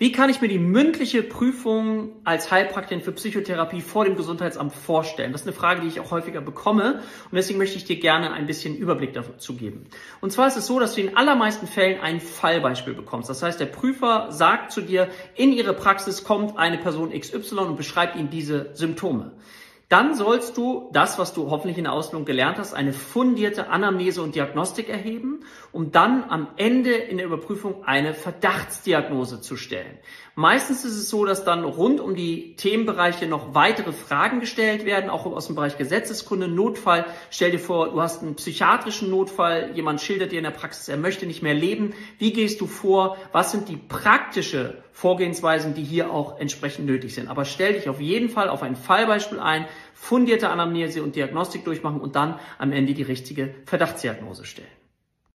Wie kann ich mir die mündliche Prüfung als Heilpraktikerin für Psychotherapie vor dem Gesundheitsamt vorstellen? Das ist eine Frage, die ich auch häufiger bekomme und deswegen möchte ich dir gerne ein bisschen Überblick dazu geben. Und zwar ist es so, dass du in allermeisten Fällen ein Fallbeispiel bekommst. Das heißt, der Prüfer sagt zu dir, in ihre Praxis kommt eine Person XY und beschreibt ihnen diese Symptome. Dann sollst du das, was du hoffentlich in der Ausbildung gelernt hast, eine fundierte Anamnese und Diagnostik erheben, um dann am Ende in der Überprüfung eine Verdachtsdiagnose zu stellen. Meistens ist es so, dass dann rund um die Themenbereiche noch weitere Fragen gestellt werden, auch aus dem Bereich Gesetzeskunde, Notfall. Stell dir vor, du hast einen psychiatrischen Notfall, jemand schildert dir in der Praxis, er möchte nicht mehr leben. Wie gehst du vor? Was sind die praktische Vorgehensweisen, die hier auch entsprechend nötig sind? Aber stell dich auf jeden Fall auf ein Fallbeispiel ein, fundierte Anamnese und Diagnostik durchmachen und dann am Ende die richtige Verdachtsdiagnose stellen.